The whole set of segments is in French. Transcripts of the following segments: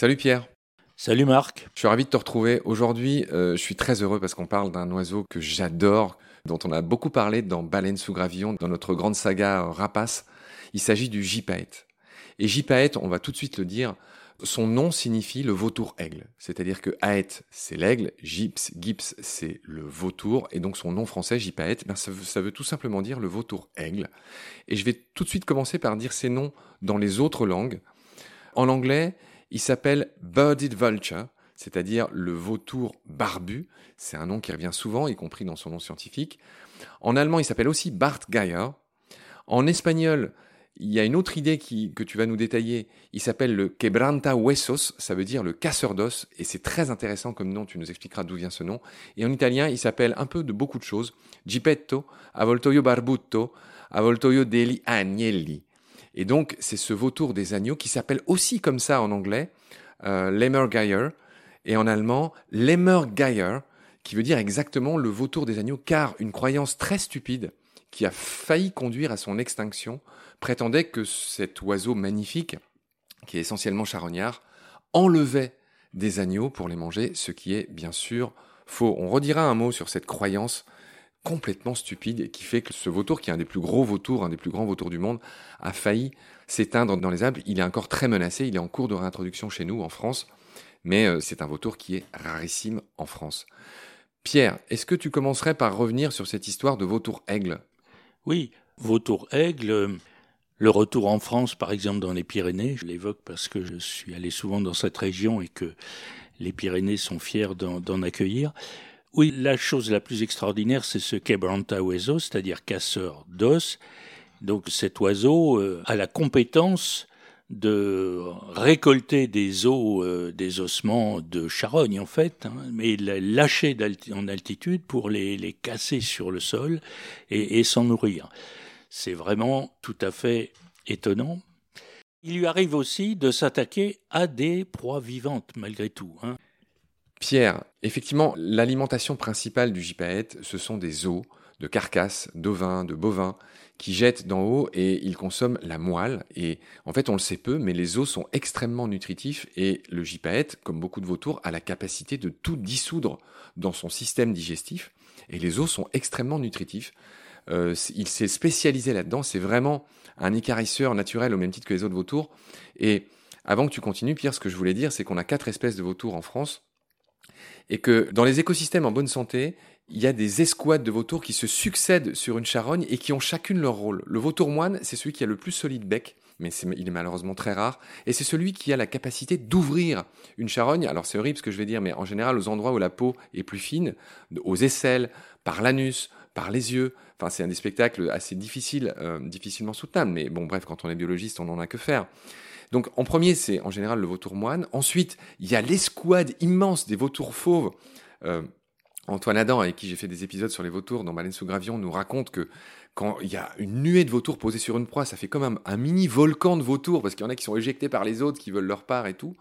Salut Pierre. Salut Marc. Je suis ravi de te retrouver. Aujourd'hui, euh, je suis très heureux parce qu'on parle d'un oiseau que j'adore, dont on a beaucoup parlé dans Baleine sous gravillon, dans notre grande saga euh, Rapace. Il s'agit du gypaète. Et gypaète, on va tout de suite le dire, son nom signifie le vautour aigle. C'est-à-dire que aète, c'est l'aigle, gyps, gips, c'est le vautour, et donc son nom français, gypaète, ben ça, veut, ça veut tout simplement dire le vautour aigle. Et je vais tout de suite commencer par dire ces noms dans les autres langues. En anglais, il s'appelle Birded Vulture, c'est-à-dire le vautour barbu. C'est un nom qui revient souvent, y compris dans son nom scientifique. En allemand, il s'appelle aussi Bartgeier. En espagnol, il y a une autre idée que tu vas nous détailler. Il s'appelle le quebranta huesos, ça veut dire le casseur d'os, et c'est très intéressant comme nom, tu nous expliqueras d'où vient ce nom. Et en italien, il s'appelle un peu de beaucoup de choses. Gippetto, avoltoio barbutto, avoltoio degli agnelli. Et donc, c'est ce vautour des agneaux qui s'appelle aussi comme ça en anglais, euh, et en allemand, Lemmergeier, qui veut dire exactement le vautour des agneaux, car une croyance très stupide, qui a failli conduire à son extinction, prétendait que cet oiseau magnifique, qui est essentiellement charognard, enlevait des agneaux pour les manger, ce qui est bien sûr faux. On redira un mot sur cette croyance complètement stupide qui fait que ce vautour, qui est un des plus gros vautours, un des plus grands vautours du monde, a failli s'éteindre dans les Alpes. Il est encore très menacé, il est en cours de réintroduction chez nous en France, mais euh, c'est un vautour qui est rarissime en France. Pierre, est-ce que tu commencerais par revenir sur cette histoire de vautour-aigle Oui, vautour-aigle, le retour en France, par exemple dans les Pyrénées, je l'évoque parce que je suis allé souvent dans cette région et que les Pyrénées sont fiers d'en accueillir. Oui, la chose la plus extraordinaire, c'est ce quebranta hueso, c'est-à-dire casseur d'os. Donc cet oiseau euh, a la compétence de récolter des os, euh, des ossements de charogne en fait, hein, mais il lâcher en altitude pour les, les, casser sur le sol et, et s'en nourrir. C'est vraiment tout à fait étonnant. Il lui arrive aussi de s'attaquer à des proies vivantes malgré tout. Hein. Pierre, effectivement, l'alimentation principale du gypaète, ce sont des os de carcasses, d'ovins, de bovins, qui jettent d'en haut et ils consomment la moelle. Et en fait, on le sait peu, mais les os sont extrêmement nutritifs et le gypaète, comme beaucoup de vautours, a la capacité de tout dissoudre dans son système digestif. Et les os sont extrêmement nutritifs. Euh, il s'est spécialisé là-dedans. C'est vraiment un écarisseur naturel au même titre que les autres vautours. Et avant que tu continues, Pierre, ce que je voulais dire, c'est qu'on a quatre espèces de vautours en France et que dans les écosystèmes en bonne santé, il y a des escouades de vautours qui se succèdent sur une charogne et qui ont chacune leur rôle. Le vautour moine, c'est celui qui a le plus solide bec, mais il est malheureusement très rare, et c'est celui qui a la capacité d'ouvrir une charogne. Alors c'est horrible ce que je vais dire, mais en général aux endroits où la peau est plus fine, aux aisselles, par l'anus, par les yeux. Enfin, c'est un des spectacles assez difficiles, euh, difficilement soutenables, mais bon, bref, quand on est biologiste, on n'en a que faire. Donc en premier, c'est en général le vautour moine. Ensuite, il y a l'escouade immense des vautours fauves. Euh, Antoine Adam, avec qui j'ai fait des épisodes sur les vautours dans Baleine sous Gravion, nous raconte que quand il y a une nuée de vautours posés sur une proie, ça fait comme un, un mini volcan de vautours, parce qu'il y en a qui sont éjectés par les autres, qui veulent leur part et tout.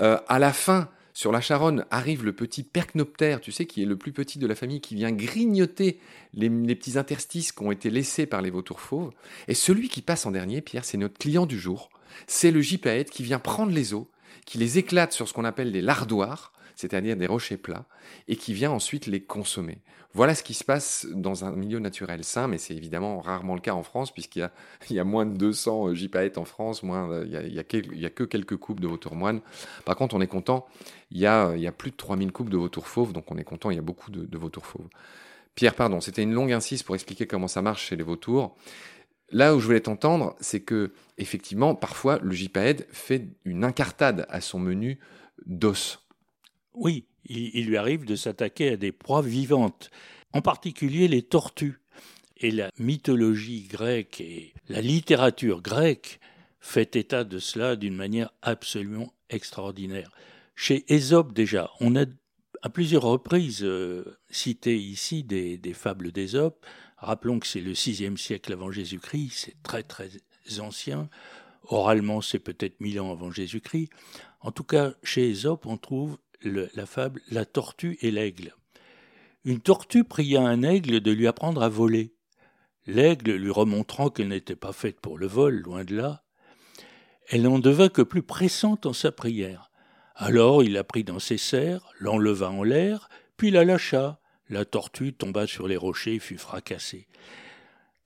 Euh, à la fin, sur la Charonne, arrive le petit percnoptère, tu sais, qui est le plus petit de la famille, qui vient grignoter les, les petits interstices qui ont été laissés par les vautours fauves. Et celui qui passe en dernier, Pierre, c'est notre client du jour. C'est le gypaète qui vient prendre les os, qui les éclate sur ce qu'on appelle des lardoirs, c'est-à-dire des rochers plats, et qui vient ensuite les consommer. Voilà ce qui se passe dans un milieu naturel sain, mais c'est évidemment rarement le cas en France, puisqu'il y a, moins de 200 gypaètes en France, moins, il, y a, que quelques coupes de vautours moines. Par contre, on est content, il y a, il y a plus de 3000 coupes de vautours fauves, donc on est content, il y a beaucoup de, de vautours fauves. Pierre, pardon, c'était une longue incise pour expliquer comment ça marche chez les vautours. Là où je voulais t'entendre, c'est que effectivement, parfois, le gypaède fait une incartade à son menu d'os. Oui, il, il, lui arrive de s'attaquer à des proies vivantes, en particulier les tortues. Et la mythologie grecque et la littérature grecque fait état de cela d'une manière absolument extraordinaire. Chez Ésope déjà, on a à plusieurs reprises euh, cité ici des, des fables d'Ésope. Rappelons que c'est le VIe siècle avant Jésus-Christ, c'est très très ancien. Oralement, c'est peut-être mille ans avant Jésus-Christ. En tout cas, chez Ésope, on trouve la fable La tortue et l'aigle. Une tortue pria un aigle de lui apprendre à voler. L'aigle lui remontrant qu'elle n'était pas faite pour le vol, loin de là, elle n'en devint que plus pressante en sa prière. Alors il la prit dans ses serres, l'enleva en l'air, puis la lâcha. La tortue tomba sur les rochers et fut fracassée.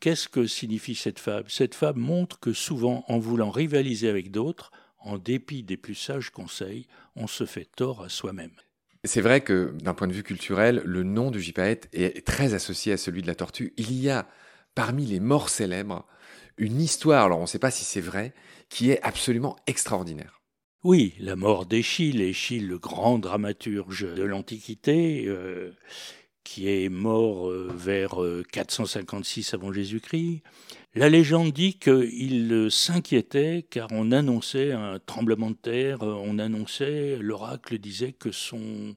Qu'est-ce que signifie cette fable? Cette fable montre que souvent, en voulant rivaliser avec d'autres, en dépit des plus sages conseils, on se fait tort à soi-même. C'est vrai que d'un point de vue culturel, le nom du gypaète est très associé à celui de la tortue. Il y a parmi les morts célèbres une histoire, alors on ne sait pas si c'est vrai, qui est absolument extraordinaire. Oui, la mort d'Échille, Échille, le grand dramaturge de l'Antiquité, euh, qui est mort euh, vers 456 euh, avant Jésus-Christ. La légende dit qu'il s'inquiétait car on annonçait un tremblement de terre, on annonçait, l'oracle disait que son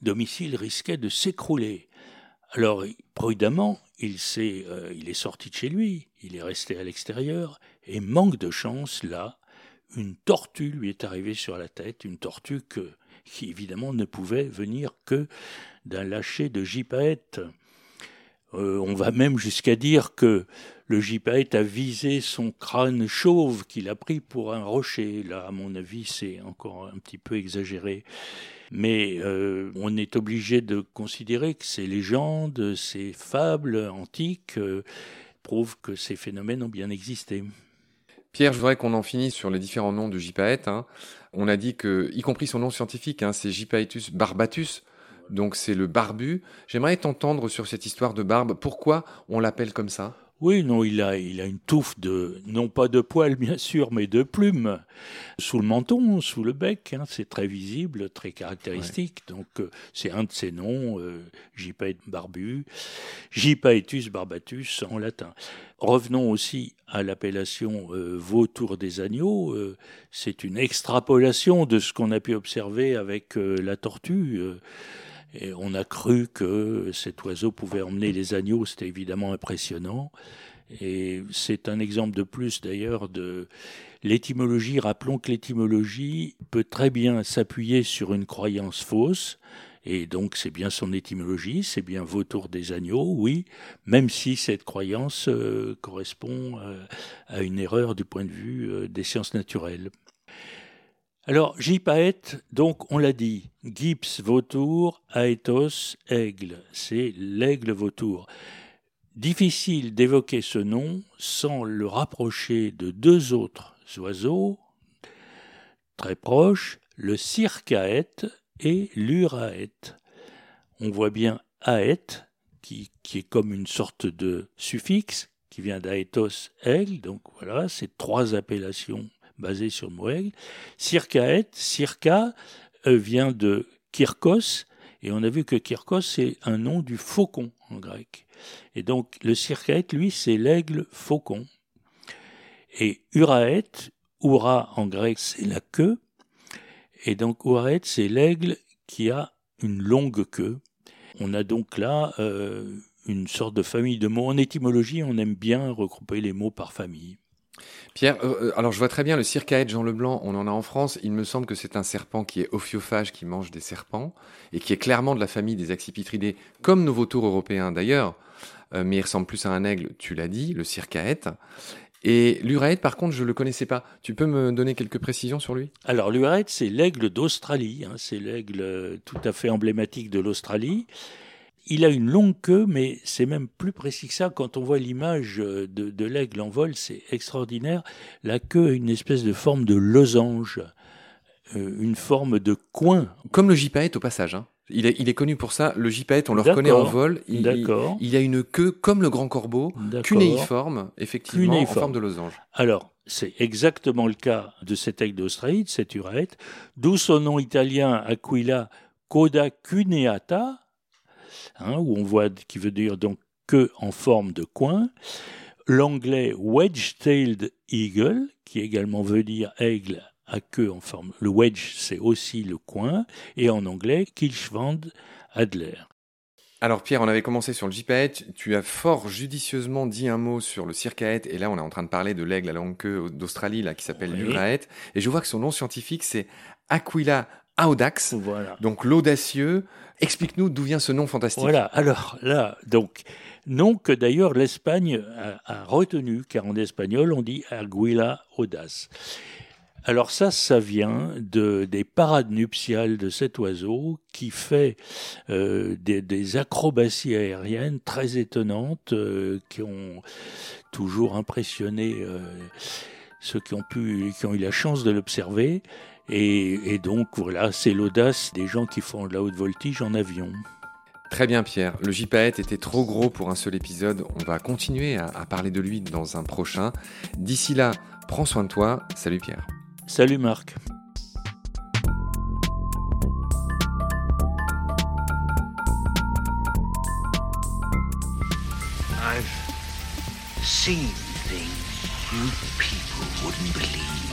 domicile risquait de s'écrouler. Alors, prudemment, il, est, il est sorti de chez lui, il est resté à l'extérieur, et manque de chance, là, une tortue lui est arrivée sur la tête, une tortue qui évidemment ne pouvait venir que d'un lâcher de gypaète. Euh, on va même jusqu'à dire que le gypaète a visé son crâne chauve qu'il a pris pour un rocher. Là, à mon avis, c'est encore un petit peu exagéré. Mais euh, on est obligé de considérer que ces légendes, ces fables antiques euh, prouvent que ces phénomènes ont bien existé. Pierre, je voudrais qu'on en finisse sur les différents noms de Gypaète. Hein. On a dit que, y compris son nom scientifique, hein, c'est Gypaetus barbatus, donc c'est le barbu. J'aimerais t'entendre sur cette histoire de barbe. Pourquoi on l'appelle comme ça? Oui, non, il a, il a une touffe de, non pas de poils bien sûr, mais de plumes sous le menton, sous le bec. Hein, c'est très visible, très caractéristique. Donc euh, c'est un de ses noms, euh, barbu, Gypaetus barbatus en latin. Revenons aussi à l'appellation euh, vautour des agneaux. Euh, c'est une extrapolation de ce qu'on a pu observer avec la tortue. On a cru que cet oiseau pouvait emmener les agneaux, c'était évidemment impressionnant. Et c'est un exemple de plus d'ailleurs de l'étymologie. Rappelons que l'étymologie peut très bien s'appuyer sur une croyance fausse. Et donc c'est bien son étymologie, c'est bien vautour des agneaux, oui, même si cette croyance euh, correspond euh, à une erreur du point de vue euh, des sciences naturelles. Alors, Gypaète, donc on l'a dit, Gips vautour, Aethos aigle, c'est l'aigle vautour. Difficile d'évoquer ce nom sans le rapprocher de deux autres oiseaux très proches, le circaète et l'uraète. On voit bien aète, qui, est comme une sorte de suffixe, qui vient d'Aethos aigle, donc voilà, c'est trois appellations basé sur Moël. Circaète, circa euh, vient de Kirkos, et on a vu que Kirkos, c'est un nom du faucon en grec. Et donc le circaète, lui, c'est l'aigle faucon. Et uraète, ura en grec, c'est la queue. Et donc uraète, c'est l'aigle qui a une longue queue. On a donc là euh, une sorte de famille de mots. En étymologie, on aime bien regrouper les mots par famille. Pierre, euh, euh, alors je vois très bien le circaète Jean Leblanc, on en a en France. Il me semble que c'est un serpent qui est ophiophage, qui mange des serpents, et qui est clairement de la famille des accipitridés, comme nos vautours européens d'ailleurs, euh, mais il ressemble plus à un aigle, tu l'as dit, le circaète. Et l'uraète, par contre, je ne le connaissais pas. Tu peux me donner quelques précisions sur lui? Alors, l'uraète, c'est l'aigle d'Australie. Hein. c'est l'aigle tout à fait emblématique de l'Australie. Il a une longue queue, mais c'est même plus précis que ça. Quand on voit l'image de, l'aigle en vol, c'est extraordinaire. La queue a une espèce de forme de losange, euh, une forme de coin. Comme le gypaète au passage. Hein. Il, est, il est, connu pour ça. Le gypaète, on le reconnaît en vol. Il, il, a une queue comme le grand corbeau, cunéiforme, effectivement, en forme de losange. Alors, c'est exactement le cas de cet aigle d'Australie, de cet uraète, d'où son nom italien Aquila coda cuneata, Hein, où on voit qui veut dire donc queue en forme de coin. L'anglais wedge-tailed eagle, qui également veut dire aigle à queue en forme. Le wedge, c'est aussi le coin. Et en anglais, Kilschwand Adler. Alors Pierre, on avait commencé sur le gypaète, tu as fort judicieusement dit un mot sur le circaète, et là on est en train de parler de l'aigle à longue queue d'Australie, là, qui s'appelle oui. et je vois que son nom scientifique c'est Aquila audax, voilà. donc l'audacieux. Explique-nous d'où vient ce nom fantastique. Voilà, alors là, donc, nom que d'ailleurs l'Espagne a, retenu, car en espagnol on dit Aguila audace. alors ça, ça vient de, des parades nuptiales de cet oiseau qui fait euh, des, acrobaties aériennes très étonnantes euh, qui ont toujours impressionné euh, ceux qui ont, pu, qui ont eu la chance de l'observer. Et, et donc voilà, c'est l'audace des gens qui font de la haute voltige en avion. Très bien Pierre, le JPAET était trop gros pour un seul épisode, on va continuer à, à parler de lui dans un prochain. D'ici là, prends soin de toi, salut Pierre. Salut Marc. I've seen things you people wouldn't believe.